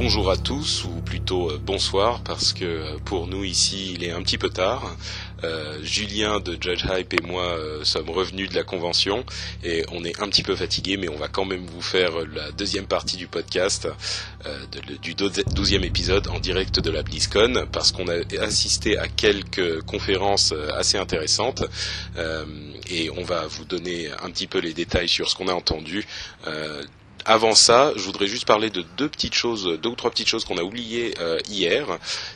bonjour à tous, ou plutôt euh, bonsoir, parce que euh, pour nous ici il est un petit peu tard. Euh, Julien de Judge Hype et moi sommes revenus de la convention et on est un petit peu fatigués, mais on va quand même vous faire la deuxième partie du podcast, euh, du douzième épisode en direct de la BlizzCon, parce qu'on a assisté à quelques conférences assez intéressantes et on va vous donner un petit peu les détails sur ce qu'on a entendu avant ça, je voudrais juste parler de deux petites choses, deux ou trois petites choses qu'on a oubliées euh, hier.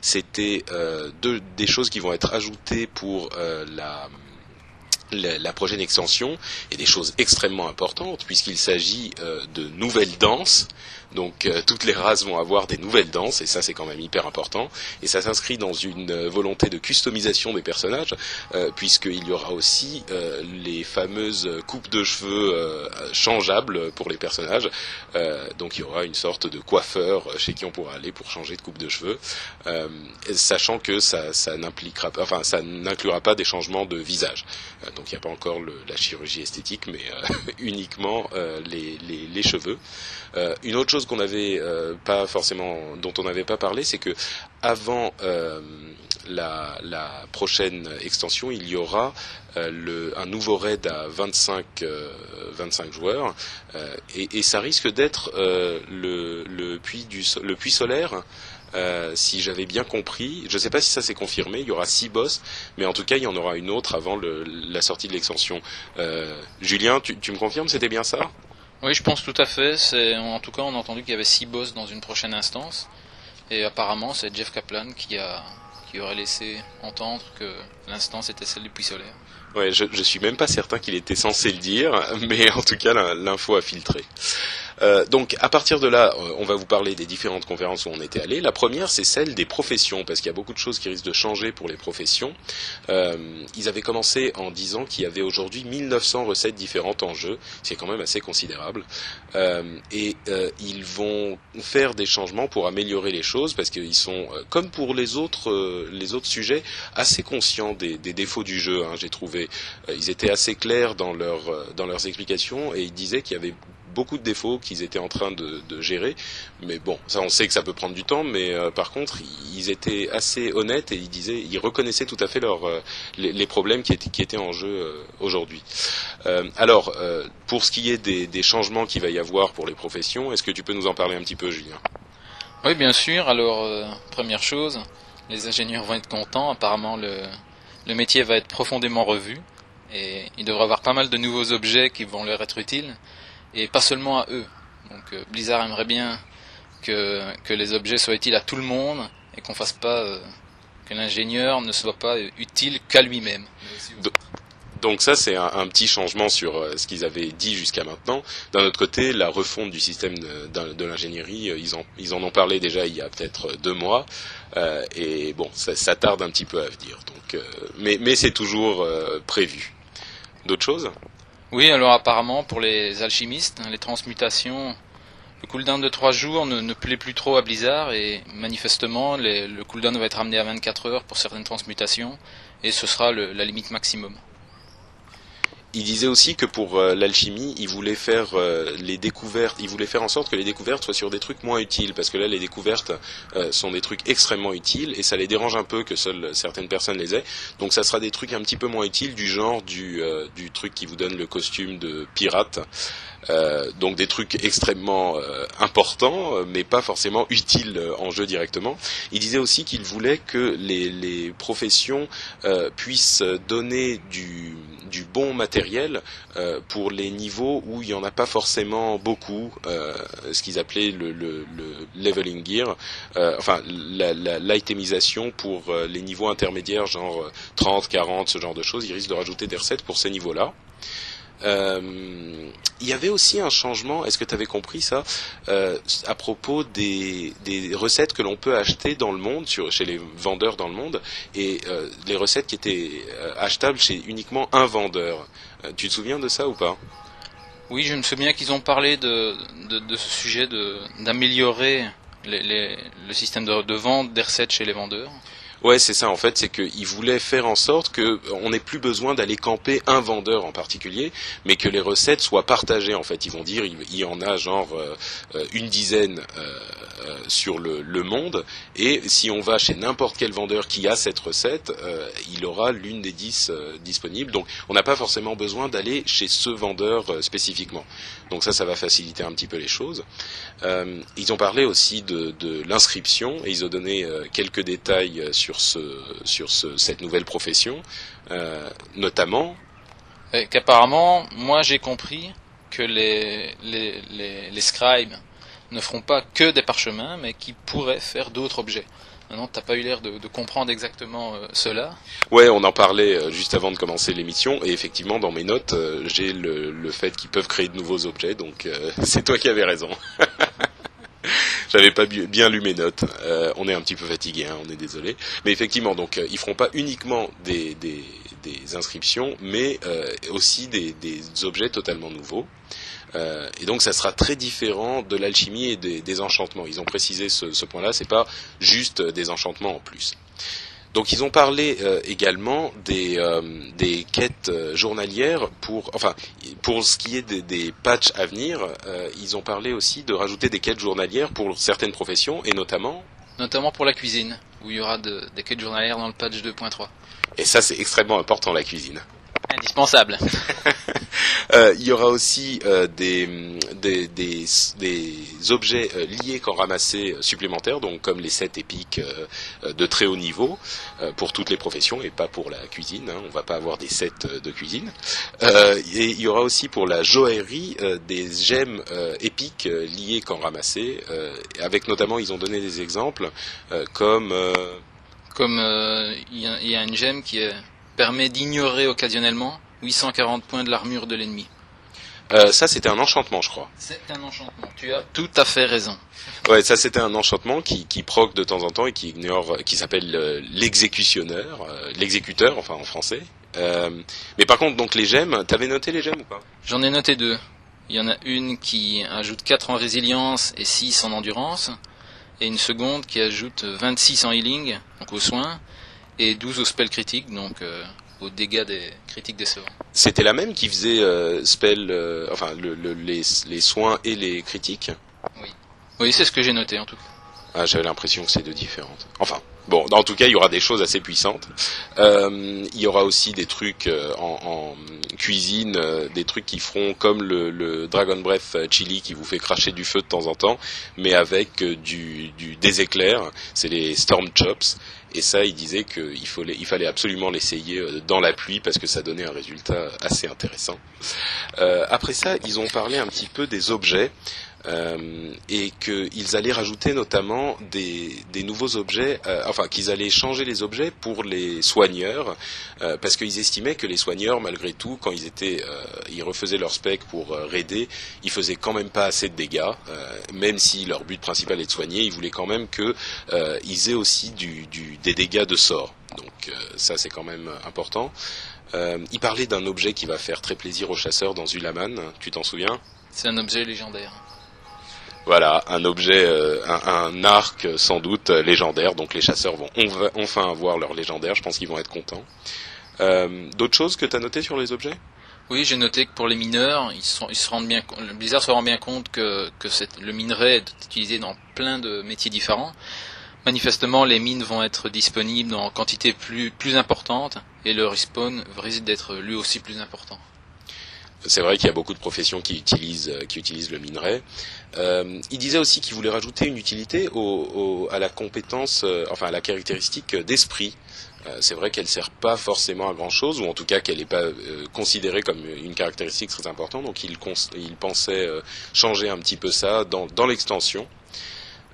C'était euh, deux des choses qui vont être ajoutées pour euh, la la, prochaine extension et des choses extrêmement importantes puisqu'il s'agit de nouvelles danses donc euh, toutes les races vont avoir des nouvelles danses et ça c'est quand même hyper important. Et ça s'inscrit dans une euh, volonté de customisation des personnages euh, puisqu'il y aura aussi les fameuses coupes de cheveux changeables pour les personnages. donc il y aura une sorte de coiffeur chez qui on pourra aller pour changer de coupe de cheveux, sachant que ça, ça n'impliquera pas, enfin ça n'inclura pas des changements de visage. donc il n'y a pas encore le, la chirurgie esthétique, mais uniquement les, les, les, cheveux. une autre chose qu'on n'avait euh, pas forcément, dont on n'avait pas parlé, c'est que avant euh, la, prochaine extension, il y aura euh, un nouveau raid à 25, 25 joueurs, et, ça risque d'être le, puits solaire. si j'avais bien compris, je ne sais pas si ça s'est confirmé, il y aura six boss, mais en tout cas il y en aura une autre avant la sortie de l'extension. Julien, tu me confirmes, c'était bien ça? Oui, je pense tout à fait. C'est en tout cas, on a entendu qu'il y avait six boss dans une prochaine instance, et apparemment, c'est Jeff Kaplan qui a qui aurait laissé entendre que l'instance était celle du puits solaire. Ouais, je, je suis même pas certain qu'il était censé le dire, mais en tout cas, l'info a filtré. Euh, donc à partir de là, euh, on va vous parler des différentes conférences où on était allé. La première, c'est celle des professions, parce qu'il y a beaucoup de choses qui risquent de changer pour les professions. Euh, ils avaient commencé en disant qu'il y avait aujourd'hui 1900 recettes différentes en jeu, c'est quand même assez considérable. et ils vont faire des changements pour améliorer les choses, parce qu'ils sont, comme pour les autres, les autres sujets, assez conscients des, défauts du jeu. Hein, J'ai trouvé, ils étaient assez clairs dans, leur, dans leurs explications et ils disaient qu'il y avait beaucoup de défauts qu'ils étaient en train de, gérer. Mais bon, ça on sait que ça peut prendre du temps, mais euh, par contre ils étaient assez honnêtes et ils disaient, ils reconnaissaient tout à fait leur, euh, les, problèmes qui étaient, en jeu euh, aujourd'hui. alors, pour ce qui est des, changements qu'il va y avoir pour les professions, est-ce que tu peux nous en parler un petit peu, Julien? Oui, bien sûr. Alors, première chose, les ingénieurs vont être contents. Apparemment, le, le métier va être profondément revu et il devrait avoir pas mal de nouveaux objets qui vont leur être utiles et pas seulement à eux. Donc euh, Blizzard aimerait bien que, que les objets soient utiles à tout le monde et qu'on fasse pas euh, que l'ingénieur ne soit pas utile qu'à lui-même. Donc ça, c'est un, petit changement sur euh, ce qu'ils avaient dit jusqu'à maintenant. D'un autre côté, la refonte du système de, l'ingénierie, ils en, ils en ont parlé déjà il y a peut-être deux mois, euh, et bon, ça, ça, tarde un petit peu à venir. Donc, mais, mais c'est toujours prévu. D'autres choses? Oui, alors apparemment pour les alchimistes, hein, les transmutations, le cooldown de 3 jours ne, plaît plus trop à Blizzard et manifestement le cooldown va être ramené à 24 heures pour certaines transmutations et ce sera la limite maximum il disait aussi que pour euh, l'alchimie, il voulait faire euh, les découvertes, il voulait faire en sorte que les découvertes soient sur des trucs moins utiles, parce que là, les découvertes euh, sont des trucs extrêmement utiles et ça les dérange un peu que seules certaines personnes les aient. Donc, ça sera des trucs un petit peu moins utiles, du genre du, truc qui vous donne le costume de pirate. donc des trucs extrêmement importants, mais pas forcément utiles en jeu directement. Il disait aussi qu'il voulait que les, les professions puissent donner du, du bon matériel euh, pour les niveaux où il n'y en a pas forcément beaucoup, euh, ce qu'ils appelaient le, le, leveling gear, euh, enfin l'itemisation pour les niveaux intermédiaires, genre 30, 40, ce genre de choses. Ils risquent de rajouter des recettes pour ces niveaux-là. Euh, il y avait aussi un changement, est-ce que tu avais compris ça, euh, à propos des, des recettes que l'on peut acheter dans le monde, chez les vendeurs dans le monde, et euh, les recettes qui étaient achetables chez uniquement un vendeur. tu te souviens de ça ou pas? Oui, je me souviens qu'ils ont parlé de, de, de, ce sujet d'améliorer le système de, de vente des recettes chez les vendeurs. Ouais, c'est ça en fait, c'est qu'ils voulaient faire en sorte que on n'ait plus besoin d'aller camper un vendeur en particulier, mais que les recettes soient partagées en fait. Ils vont dire il y en a genre euh, une dizaine euh, sur le, le, monde, et si on va chez n'importe quel vendeur qui a cette recette, euh, il aura l'une des dix disponibles. Donc on n'a pas forcément besoin d'aller chez ce vendeur spécifiquement. Donc ça, ça va faciliter un petit peu les choses. ils ont parlé aussi de, l'inscription et ils ont donné quelques détails sur ce, sur ce, cette nouvelle profession, notamment qu'apparemment, moi j'ai compris que les, les, scribes ne feront pas que des parchemins, mais qui pourraient faire d'autres objets. Maintenant, t'as pas eu l'air de, comprendre exactement euh, cela. Ouais, on en parlait euh, juste avant de commencer l'émission, et effectivement, dans mes notes, euh, j'ai le, fait qu'ils peuvent créer de nouveaux objets, donc c'est toi qui avais raison. J'avais pas bien lu mes notes. on est un petit peu fatigué, hein, on est désolé. Mais effectivement, donc ils feront pas uniquement des, inscriptions, mais aussi des, objets totalement nouveaux. Euh, et donc ça sera très différent de l'alchimie et des, enchantements. Ils ont précisé ce, point-là, c'est pas juste des enchantements en plus. Donc ils ont parlé euh, également des, des quêtes journalières pour, enfin, pour ce qui est des, des patchs à venir, ils ont parlé aussi de rajouter des quêtes journalières pour certaines professions et notamment. Notamment pour la cuisine, où il y aura des quêtes journalières dans le patch 2.3. Et ça, c'est extrêmement important, la cuisine. Indispensable. euh, il y aura aussi euh, des, des, des, des, objets euh, liés qu'en ramasser euh, supplémentaires, donc comme les sets épiques euh, de très haut niveau pour toutes les professions et pas pour la cuisine. Hein, on va pas avoir des sets de cuisine. et il y aura aussi pour la joaillerie des gemmes épiques liées qu'en ramasser, avec notamment, ils ont donné des exemples comme comme euh, il y, a une gemme qui permet d'ignorer occasionnellement 840 points de l'armure de l'ennemi. Euh, ça, c'était un enchantement, je crois. C'est un enchantement. Tu as tout à fait raison. Ouais, ça, c'était un enchantement qui, qui proc de temps en temps et qui ignore, qui s'appelle euh, l'exécutionneur, l'exécuteur, enfin en français. mais par contre, donc les gemmes, t'avais noté les gemmes ou pas? J'en ai noté deux. Il y en a une qui ajoute 4 en résilience et 6 en endurance et une seconde qui ajoute 26 en healing, donc aux soins, et 12 au spell critique, donc euh, aux dégâts des critiques décevants. C'était la même qui faisait euh, spell, euh, enfin le, les, les, soins et les critiques Oui. Oui, c'est ce que j'ai noté en tout cas. Ah, j'avais l'impression que c'est deux différentes. Enfin, bon, en tout cas, il y aura des choses assez puissantes. Euh, il y aura aussi des trucs en, en, cuisine, des trucs qui feront comme le, le, Dragon Breath Chili qui vous fait cracher du feu de temps en temps, mais avec du, du, des éclairs. C'est les Storm Chops. Et ça, il disait qu'il fallait, fallait absolument l'essayer dans la pluie parce que ça donnait un résultat assez intéressant. Euh, après ça, ils ont parlé un petit peu des objets. Euh, et qu'ils allaient rajouter notamment des, des nouveaux objets, euh, enfin qu'ils allaient changer les objets pour les soigneurs, euh, parce qu'ils estimaient que les soigneurs, malgré tout, quand ils étaient, ils refaisaient leur spec pour raider, ils faisaient quand même pas assez de dégâts, même si leur but principal est de soigner, ils voulaient quand même que ils aient aussi du, du, des dégâts de sort. Donc ça c'est quand même important. il parlait d'un objet qui va faire très plaisir aux chasseurs dans Zulaman, tu t'en souviens? C'est un objet légendaire. Voilà, un objet, euh, un, arc sans doute légendaire. Donc les chasseurs vont enfin avoir leur légendaire. Je pense qu'ils vont être contents. Euh, d'autres choses que tu as notées sur les objets? Oui, j'ai noté que pour les mineurs, ils, se rendent bien, le Blizzard se rend bien compte que, que le minerai est utilisé dans plein de métiers différents. Manifestement, les mines vont être disponibles en quantité plus, plus importante et le respawn risque d'être lui aussi plus important c'est vrai qu'il y a beaucoup de professions qui utilisent, euh, qui utilisent le minerai. Euh, il disait aussi qu'il voulait rajouter une utilité au, à la compétence, euh, enfin à la caractéristique d'esprit. Euh, c'est vrai qu'elle sert pas forcément à grand chose, ou en tout cas qu'elle n'est pas considérée comme une caractéristique très importante. Donc il, il pensait changer un petit peu ça dans, dans l'extension.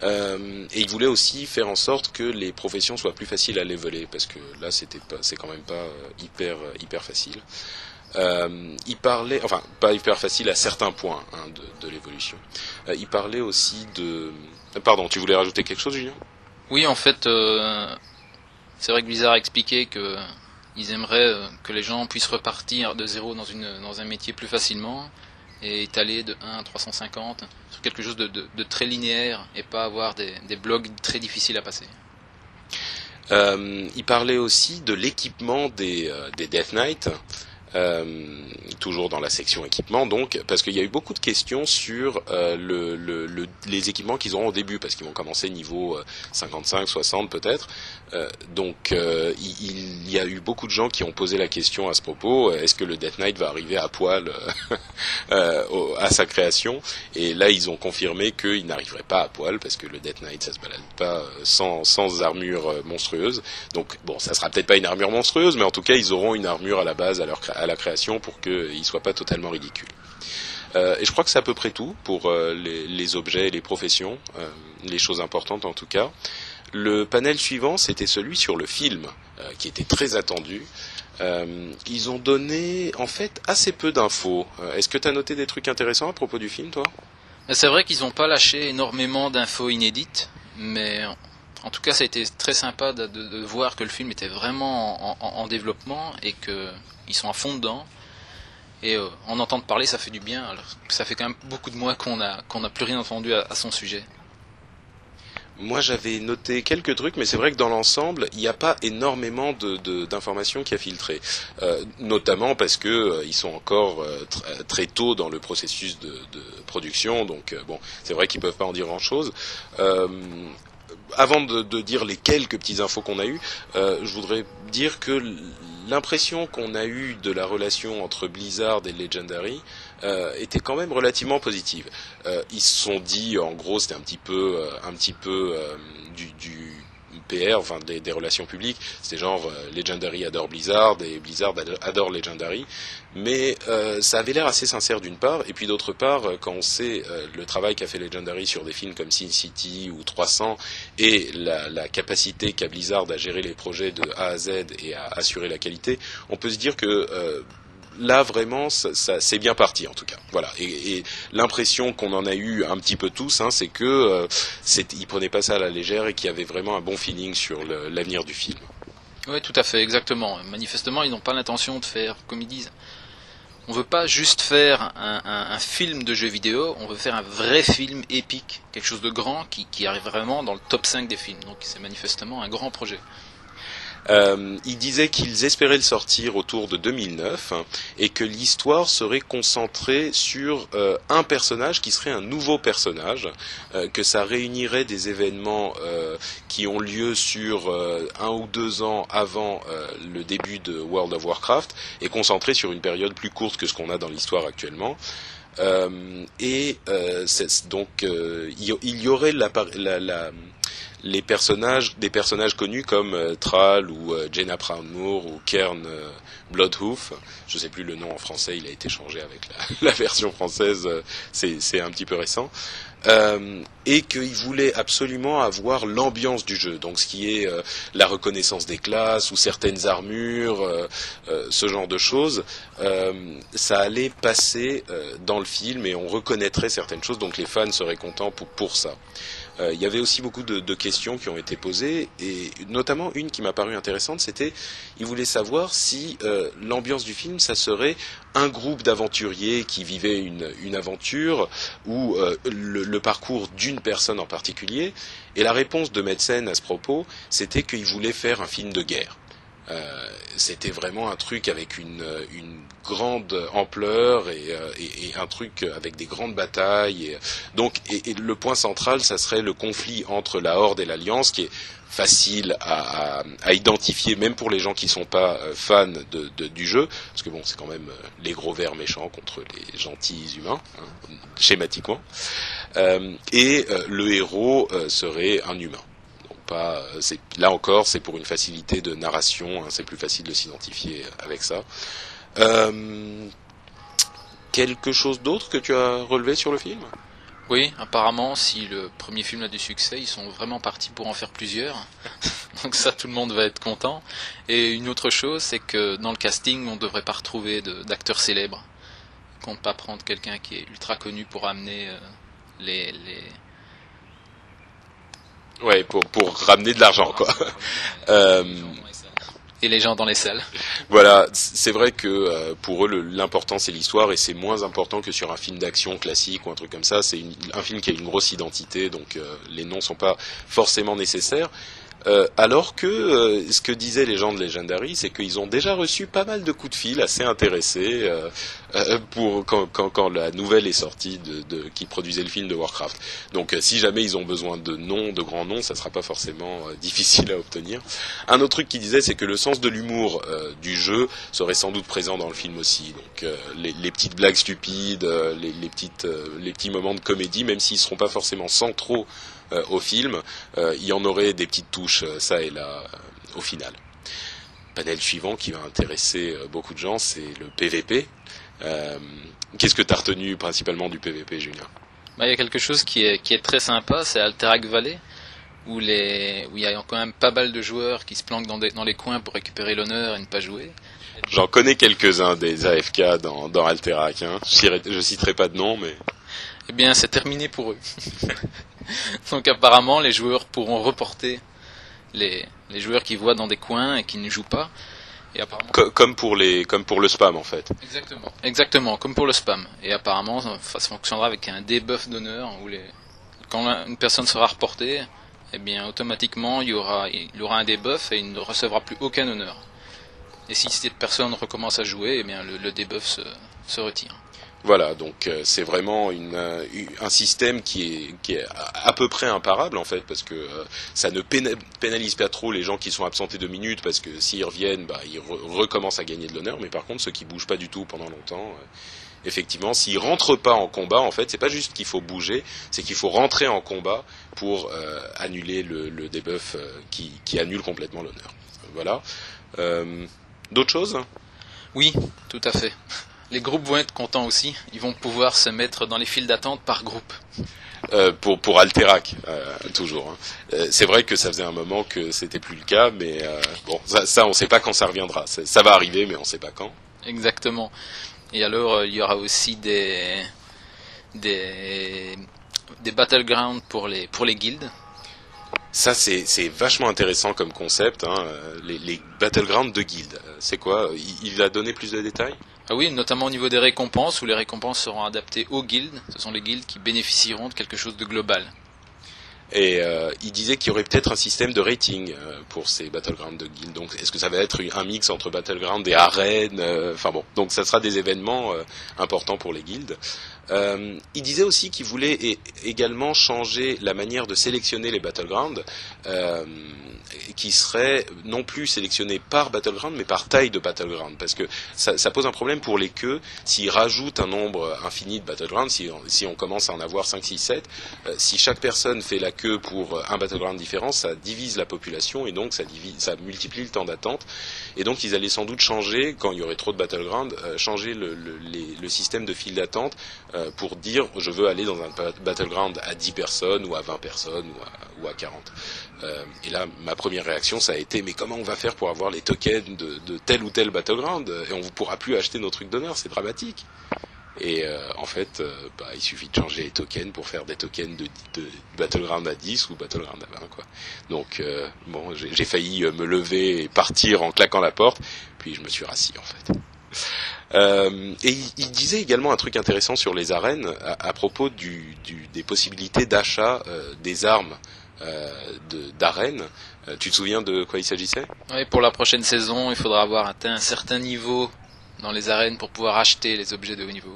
et il voulait aussi faire en sorte que les professions soient plus faciles à leveler, parce que là c'était pas, c'est quand même pas hyper hyper facile. Euh, il parlait, enfin pas hyper facile à certains points hein, de, de l'évolution. Euh, il parlait aussi de, pardon, tu voulais rajouter quelque chose, Julien? Oui, en fait, euh, c'est vrai que Blizzard a expliqué que ils aimeraient que les gens puissent repartir de zéro dans une dans un métier plus facilement et étaler de 1 à 350 sur quelque chose de, de, de très linéaire et pas avoir des, des blogs très difficiles à passer. il parlait aussi de l'équipement des, des Death Knight. Euh, toujours dans la section équipement, donc parce qu'il y a eu beaucoup de questions sur euh, le, le, les équipements qu'ils auront au début, parce qu'ils vont commencer niveau 55, euh, 60 peut-être. Euh, donc il, il, y a eu beaucoup de gens qui ont posé la question à ce propos est-ce que le Death Knight va arriver à poil à sa création? Et là, ils ont confirmé qu'il n'arriverait pas à poil parce que le Death Knight, ça se balade pas sans, sans armure monstrueuse. Donc bon, ça sera peut-être pas une armure monstrueuse, mais en tout cas, ils auront une armure à la base à leur à la création pour qu'il soit pas totalement ridicule. Euh, et je crois que c'est à peu près tout pour euh, les, objets et les professions, euh, les choses importantes en tout cas. Le panel suivant, c'était celui sur le film, qui était très attendu. ils ont donné en fait assez peu d'infos. Est-ce que tu as noté des trucs intéressants à propos du film, toi? C'est vrai qu'ils n'ont pas lâché énormément d'infos inédites, mais en tout cas, ça a été très sympa de, voir que le film était vraiment en, en développement et que ils sont à fond dedans. Et euh, en entendre parler, ça fait du bien. Ça fait quand même beaucoup de mois qu'on n'a plus rien entendu à, son sujet. Moi, j'avais noté quelques trucs, mais c'est vrai que dans l'ensemble, il n'y a pas énormément d'informations qui a filtré, euh, notamment parce que euh, sont encore très tôt dans le processus de, production, donc bon, c'est vrai qu'ils peuvent pas en dire grand chose avant de, dire les quelques petites infos qu'on a eues, euh, je voudrais dire que l'impression qu'on a eue de la relation entre Blizzard et Legendary euh, était quand même relativement positive. Euh, ils se sont dit, en gros, c'était un petit peu, euh, un petit peu euh, du, du PR, enfin des, des relations publiques, c'est genre euh, Legendary adore Blizzard et Blizzard adore Legendary, mais euh, ça avait l'air assez sincère d'une part, et puis d'autre part, euh, quand on sait le travail qu'a fait Legendary sur des films comme Sin City ou 300 et la, la capacité qu'a Blizzard à gérer les projets de A à Z et à assurer la qualité, on peut se dire que là vraiment ça, c'est bien parti en tout cas. Voilà. Et, l'impression qu'on en a eu un petit peu tous, hein, c'est que euh, ils prenaient pas ça à la légère et qu'il y avait vraiment un bon feeling sur l'avenir du film. Oui, tout à fait, exactement. Manifestement, ils n'ont pas l'intention de faire comme ils disent. On veut pas juste faire un, film de jeu vidéo, on veut faire un vrai film épique, quelque chose de grand qui, qui arrive vraiment dans le top 5 des films. Donc c'est manifestement un grand projet. Euh, il disait qu'ils espéraient le sortir autour de 2009 et que l'histoire serait concentrée sur euh, un personnage qui serait un nouveau personnage, euh, que ça réunirait des événements qui ont lieu sur un ou deux ans avant le début de World of Warcraft et concentré sur une période plus courte que ce qu'on a dans l'histoire actuellement. et donc il y, aurait la, la les personnages, des personnages connus comme euh, ou euh, Jenna Brown-Moore ou Kern euh, Bloodhoof. Je sais plus le nom en français, il a été changé avec la, version française, c'est un petit peu récent. et qu'il voulait absolument avoir l'ambiance du jeu, donc ce qui est la reconnaissance des classes ou certaines armures, ce genre de choses, ça allait passer dans le film et on reconnaîtrait certaines choses, donc les fans seraient contents pour, pour ça. Euh, il y avait aussi beaucoup de, questions qui ont été posées, et notamment une qui m'a paru intéressante, c'était, il voulait savoir si euh, l'ambiance du film, ça serait un groupe d'aventuriers qui vivaient une, aventure, ou euh, le, parcours d'une personne en particulier. Et la réponse de Metzen à ce propos, c'était qu'il voulait faire un film de guerre. Euh, c'était vraiment un truc avec une, une grande ampleur et, euh, et, et, un truc avec des grandes batailles. Et, donc, et, le point central, ça serait le conflit entre la Horde et l'Alliance, qui est facile à, à, à, identifier, même pour les gens qui sont pas euh, fans de, de, du jeu, parce que bon, c'est quand même les gros vers méchants contre les gentils humains, hein, schématiquement. Euh, et le héros serait un humain pas. Là encore, c'est pour une facilité de narration. Hein, c'est plus facile de s'identifier avec ça. Euh, quelque chose d'autre que tu as relevé sur le film? Oui, apparemment, si le premier film a du succès, ils sont vraiment partis pour en faire plusieurs. Donc ça, tout le monde va être content. Et une autre chose, c'est que dans le casting, on ne devrait pas retrouver d'acteurs célèbres. Qu'on ne pas prendre quelqu'un qui est ultra connu pour amener euh, les Ouais, pour, pour ramener de l'argent, quoi. Euh, et les gens dans les salles. Voilà, c'est vrai que euh, pour eux l'important c'est l'histoire et c'est moins important que sur un film d'action classique ou un truc comme ça. C'est un film qui a une grosse identité, donc euh, les noms sont pas forcément nécessaires. Alors que ce que disaient les gens de Legendary, c'est qu'ils ont déjà reçu pas mal de coups de fil assez intéressés pour quand, quand, quand, la nouvelle est sortie de, de, qui produisait le film de Warcraft. Donc si jamais ils ont besoin de noms, de grands noms, ça sera pas forcément difficile à obtenir. Un autre truc qu'ils disaient, c'est que le sens de l'humour du jeu serait sans doute présent dans le film aussi. Donc les, les, petites blagues stupides, les, les petites, les petits moments de comédie, même s'ils seront pas forcément centraux euh, au film, euh, il y en aurait des petites touches, euh, ça et là, au final. Panel suivant qui va intéresser beaucoup de gens, c'est le PVP. Qu'est-ce que tu as retenu principalement du PVP, Julien? Bah, Il y a quelque chose qui est, qui est très sympa, c'est Alterac Valley, où, les, où il y a quand même pas mal de joueurs qui se planquent dans, dans les coins pour récupérer l'honneur et ne pas jouer. J'en connais quelques-uns des AFK dans, dans Alterac. Hein. Je, je citerai pas de nom, mais eh bien c'est terminé pour eux. Donc apparemment les joueurs pourront reporter les, les joueurs qui voient dans des coins et qui ne jouent pas. Et apparemment... comme pour les comme pour le spam en fait. Exactement. Exactement, comme pour le spam. Et apparemment ça fonctionnera avec un debuff d'honneur où les quand une personne sera reportée, eh bien automatiquement il y aura il aura un debuff et il ne recevra plus aucun honneur. Et si cette personne recommence à jouer, eh bien le, le debuff se, se retire. Voilà, donc euh, c'est vraiment une, euh, un système qui est, qui est à peu près imparable en fait, parce que euh, ça ne pénalise pas trop les gens qui sont absentés deux minutes, parce que s'ils reviennent, bah, ils recommencent à gagner de l'honneur, mais par contre ceux qui bougent pas du tout pendant longtemps, effectivement, s'ils rentrent pas en combat, en fait, c'est pas juste qu'il faut bouger, c'est qu'il faut rentrer en combat pour annuler le, le qui, qui, annule complètement l'honneur. Voilà. D'autres choses? Oui, tout à fait les groupes vont être contents aussi. Ils vont pouvoir se mettre dans les files d'attente par groupe. Euh, pour pour Alterac euh, toujours. Hein. Euh, c'est vrai que ça faisait un moment que c'était plus le cas, mais bon, ça, ça on ne sait pas quand ça reviendra. Ça, va arriver, mais on ne sait pas quand. Exactement. Et alors il y aura aussi des des des battlegrounds pour les pour les guildes. Ça c'est c'est vachement intéressant comme concept. Hein. Les, les battlegrounds de guildes. C'est quoi? Il, il a donné plus de détails? Ah oui, notamment au niveau des récompenses, où les récompenses seront adaptées aux guildes. Ce sont les guildes qui bénéficieront de quelque chose de global. Et euh, il disait qu'il y aurait peut-être un système de rating euh, pour ces battlegrounds de guildes. Donc, est-ce que ça va être un mix entre battleground et arène euh, Enfin bon, donc ça sera des événements importants pour les guildes. Il disait aussi qu'il voulait également changer la manière de sélectionner les battlegrounds qui serait non plus sélectionné par Battleground, mais par taille de Battleground, parce que ça, pose un problème pour les queues s'ils rajoutent un nombre infini de Battleground, si, on commence à en avoir 5, 6, 7, si chaque personne fait la queue pour un Battleground différent, ça divise la population et donc ça, multiplie le temps d'attente. Et donc ils allaient sans doute changer, quand il y aurait trop de Battleground, euh, changer le, le, système de file d'attente euh, pour dire je veux aller dans un Battleground à 10 personnes ou à 20 personnes ou à, ou à 40. Euh, et là, ma première réaction, ça a été mais comment on va faire pour avoir les tokens de, tel ou tel battleground et on ne pourra plus acheter nos trucs d'honneur, c'est dramatique. Et euh, en fait, euh, bah, il suffit de changer les tokens pour faire des tokens de, battleground à 10 ou battleground à 20 quoi. Donc euh, bon, j'ai failli me lever et partir en claquant la porte, puis je me suis rassis en fait. Euh, et il, il, disait également un truc intéressant sur les arènes à, à propos du, du, des possibilités d'achat euh, des armes euh, d'arène. Euh, tu te souviens de quoi il s'agissait? Oui, pour la prochaine saison, il faudra avoir atteint un certain niveau dans les arènes pour pouvoir acheter les objets de haut niveau.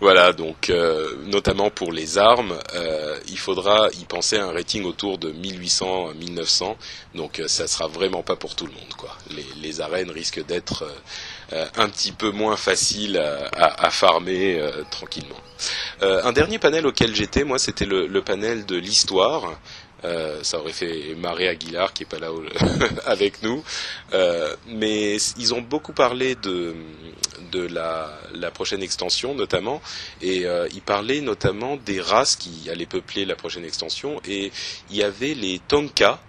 Voilà, donc euh, notamment pour les armes, euh, il faudra y penser à un rating autour de 1800-1900, donc euh, ça sera vraiment pas pour tout le monde. quoi. Les, les arènes risquent d'être un petit peu moins faciles à, farmer tranquillement. un dernier panel auquel j'étais, moi, c'était le, panel de l'histoire. Euh, ça aurait fait marrer Aguilar qui est pas là avec nous. Euh, mais ils ont beaucoup parlé de la, prochaine extension notamment et euh, ils parlaient notamment des races qui allaient peupler la prochaine extension et il y avait les Tonka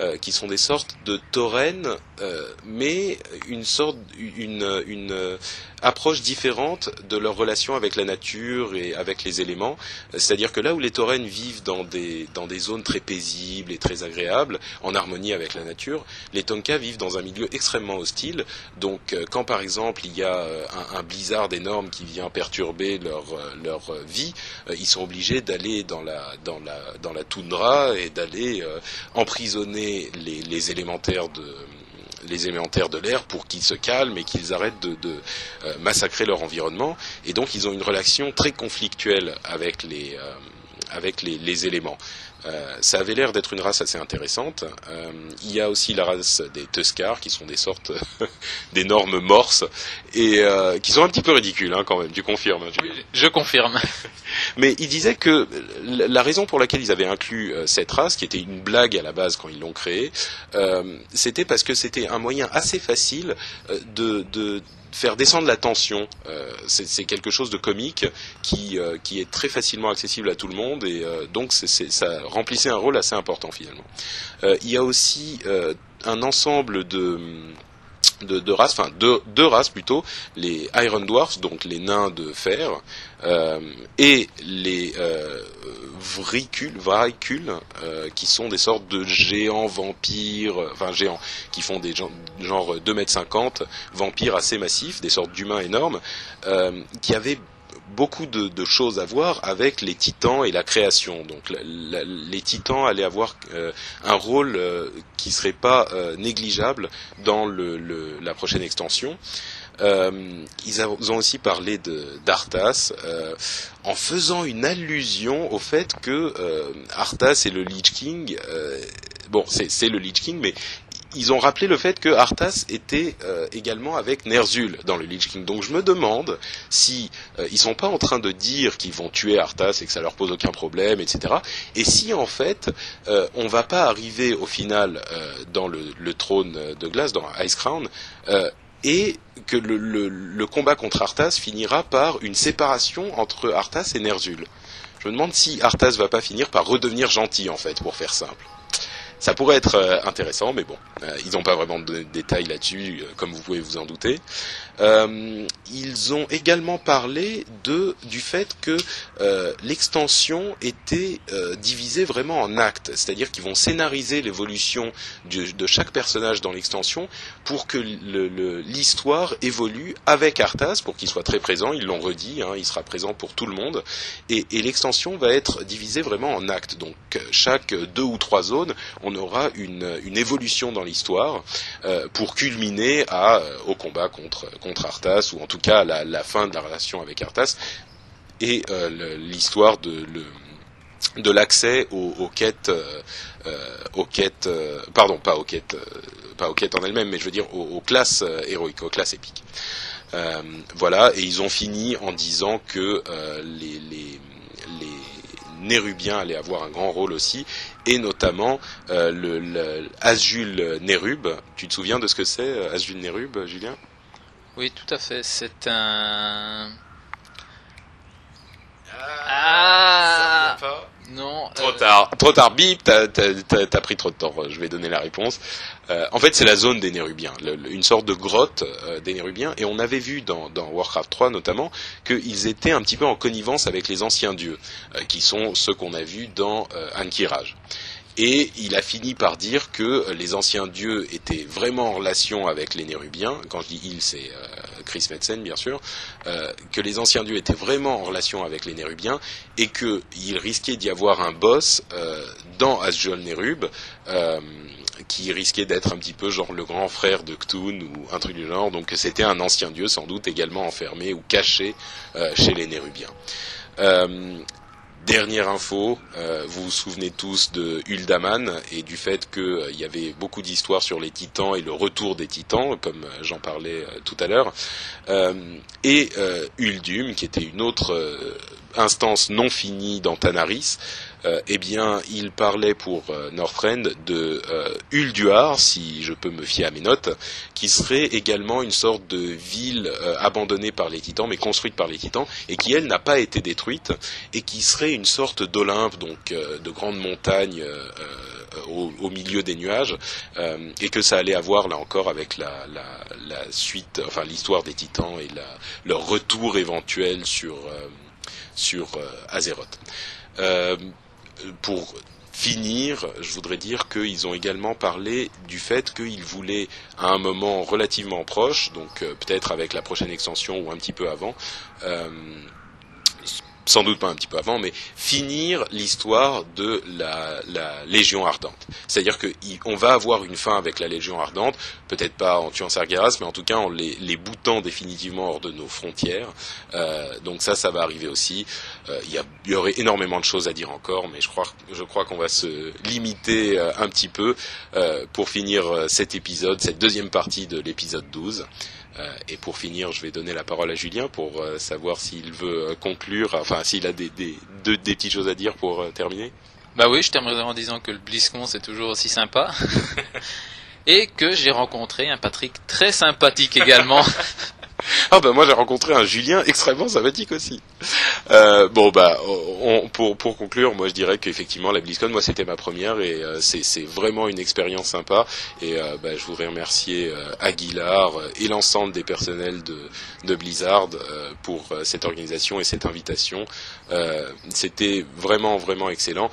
euh, qui sont des sortes de taurennes, euh, mais une sorte, une, une approche différente de leur relation avec la nature et avec les éléments. C'est-à-dire que là où les taurennes vivent dans des, dans des zones très paisibles et très agréables, en harmonie avec la nature, les tonkas vivent dans un milieu extrêmement hostile. Donc euh, quand par exemple il y a un, un blizzard énorme qui vient perturber leur, leur vie, ils sont obligés d'aller dans la, dans, la, dans la toundra et d'aller emprisonner les, élémentaires de l'air pour qu'ils se calment et qu'ils arrêtent de, massacrer leur environnement. Et donc ils ont une relation très conflictuelle avec les, avec les éléments. Euh, ça avait l'air d'être une race assez intéressante. Euh, il y a aussi la race des Tuscars, qui sont des sortes d'énormes morses, et euh, qui sont un petit peu ridicules hein, quand même, tu confirmes hein, Je confirme. Mais il disait que la raison pour laquelle ils avaient inclus cette race, qui était une blague à la base quand ils l'ont créée, c'était parce que c'était un moyen assez facile de, de faire descendre la tension. Euh, c'est quelque chose de comique qui, euh, qui est très facilement accessible à tout le monde et euh, donc ça remplissait un rôle assez important finalement. il y a aussi un ensemble de de, races, enfin deux, races plutôt, les Iron Dwarfs, donc les nains de fer, euh, et les euh, vricules, euh, qui sont des sortes de géants vampires, enfin géants, qui font des genre 2 mètres 50, vampires assez massifs, des sortes d'humains énormes, qui avaient beaucoup de, choses à voir avec les titans et la création. Donc les titans allaient avoir euh, un rôle euh, qui serait pas euh, négligeable dans la prochaine extension. ils ont aussi parlé d'Arthas en faisant une allusion au fait que Arthas et le Lich King bon, c'est le Lich King, mais ils ont rappelé le fait que Arthas était euh, également avec Ner'zhul dans le Lich King. Donc je me demande si euh, ils sont pas en train de dire qu'ils vont tuer Arthas et que ça leur pose aucun problème, etc. Et si en fait euh, on va pas arriver au final euh, dans le, trône de glace, dans Ice Crown, et que le, combat contre Arthas finira par une séparation entre Arthas et Ner'zhul. Je me demande si Arthas va pas finir par redevenir gentil en fait, pour faire simple. Ça pourrait être euh, intéressant, mais bon, euh, ils n'ont pas vraiment de détails là-dessus, euh, comme vous pouvez vous en douter. Ils ont également parlé de, du fait que l'extension était divisée vraiment en actes, c'est-à-dire qu'ils vont scénariser l'évolution de chaque personnage dans l'extension pour que l'histoire évolue avec Arthas, pour qu'il soit très présent, ils l'ont redit, hein, il sera présent pour tout le monde, et, et l'extension va être divisée vraiment en actes, donc chaque deux ou trois zones, on aura une, évolution dans l'histoire pour culminer à, au combat contre contre Arthas, ou en tout cas la, fin de la relation avec Arthas, et euh, l'histoire de, de l'accès aux, quêtes, euh, euh, aux quêtes, pardon, pas aux quêtes, pas aux quêtes en elles-mêmes, mais je veux dire aux, classes héroïques, aux classes épiques. voilà, et ils ont fini en disant que les Nérubiens allaient avoir un grand rôle aussi, et notamment le, le Azul Nérub. Tu te souviens de ce que c'est, Azul Nérub, Julien? Oui, tout à fait. C'est un. Ah, pas. Non. Trop euh, tard, trop tard. Bip, t'as as, pris trop de temps. Je vais donner la réponse. Euh, en fait, c'est la zone des Nérubiens, une sorte de grotte euh, des Nérubiens. Et on avait vu dans, Warcraft 3 notamment qu'ils étaient un petit peu en connivence avec les anciens dieux, qui sont ceux qu'on a vus dans Ankiraj. Et il a fini par dire que les anciens dieux étaient vraiment en relation avec les Nérubiens. Quand je dis il, c'est euh, Chris Metzen, bien sûr. Euh, que les anciens dieux étaient vraiment en relation avec les Nérubiens et qu'il risquait d'y avoir un boss euh, dans Asjol Nérub qui risquait d'être un petit peu genre le grand frère de Ktun ou un truc du genre. Donc c'était un ancien dieu sans doute également enfermé ou caché chez les Nérubiens. Dernière info, euh, vous vous souvenez tous de Uldaman et du fait qu'il euh, y avait beaucoup d'histoires sur les titans et le retour des titans, comme euh, j'en parlais tout à l'heure, et Uldum, qui était une autre instance non finie dans Tanaris, euh, eh bien, il parlait pour euh, Northrend de euh, Ulduar, si je peux me fier à mes notes, qui serait également une sorte de ville euh, abandonnée par les Titans, mais construite par les Titans, et qui elle n'a pas été détruite, et qui serait une sorte d'Olympe, donc de grande montagne. Au, au, milieu des nuages, et que ça allait avoir là encore avec la, la, la suite, enfin l'histoire des Titans et la, leur retour éventuel sur sur Azeroth. Euh, pour finir, je voudrais dire qu'ils ont également parlé du fait qu'ils voulaient, à un moment relativement proche, donc euh, peut-être avec la prochaine extension ou un petit peu avant, euh, sans doute pas un petit peu avant, mais finir l'histoire de la, Légion Ardente. C'est-à-dire qu'on va avoir une fin avec la Légion Ardente, peut-être pas en tuant Sargeras, mais en tout cas en les, les boutant définitivement hors de nos frontières. Euh, donc ça, ça va arriver aussi. Euh, il y, aurait énormément de choses à dire encore, mais je crois, je crois qu'on va se limiter euh, un petit peu pour finir cet épisode, cette deuxième partie de l'épisode 12. Euh, et pour finir, je vais donner la parole à Julien pour euh, savoir s'il veut euh, conclure, enfin s'il a des, des, des, petites choses à dire pour terminer. Bah oui, je terminerai en disant que le BlizzCon c'est toujours aussi sympa. et que j'ai rencontré un Patrick très sympathique également. ah bah moi j'ai rencontré un Julien extrêmement sympathique aussi. Euh, bon bah pour pour conclure, moi je dirais qu'effectivement la BlizzCon, moi c'était ma première et euh, c'est c'est vraiment une expérience sympa et euh, bah, je voudrais remercier Aguilar et l'ensemble des personnels de de Blizzard pour cette organisation et cette invitation. c'était vraiment vraiment excellent.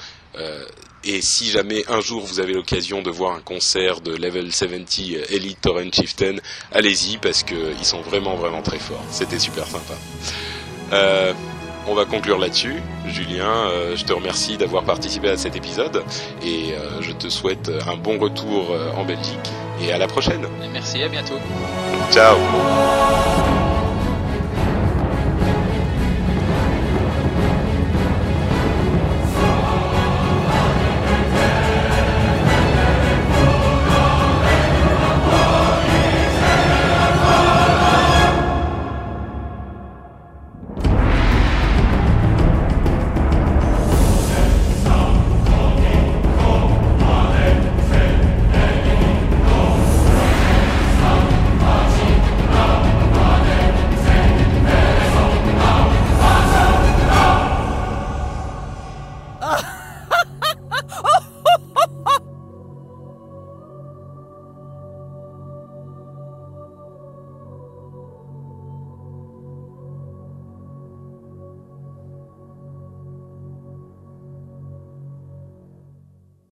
Et si jamais un jour vous avez l'occasion de voir un concert de Level 70 Elite Torrent Chieftain, allez-y parce qu'ils sont vraiment vraiment très forts. C'était super sympa. Euh, on va conclure là-dessus. Julien, euh, je te remercie d'avoir participé à cet épisode et euh, je te souhaite un bon retour en Belgique et à la prochaine. Merci, à bientôt. Ciao.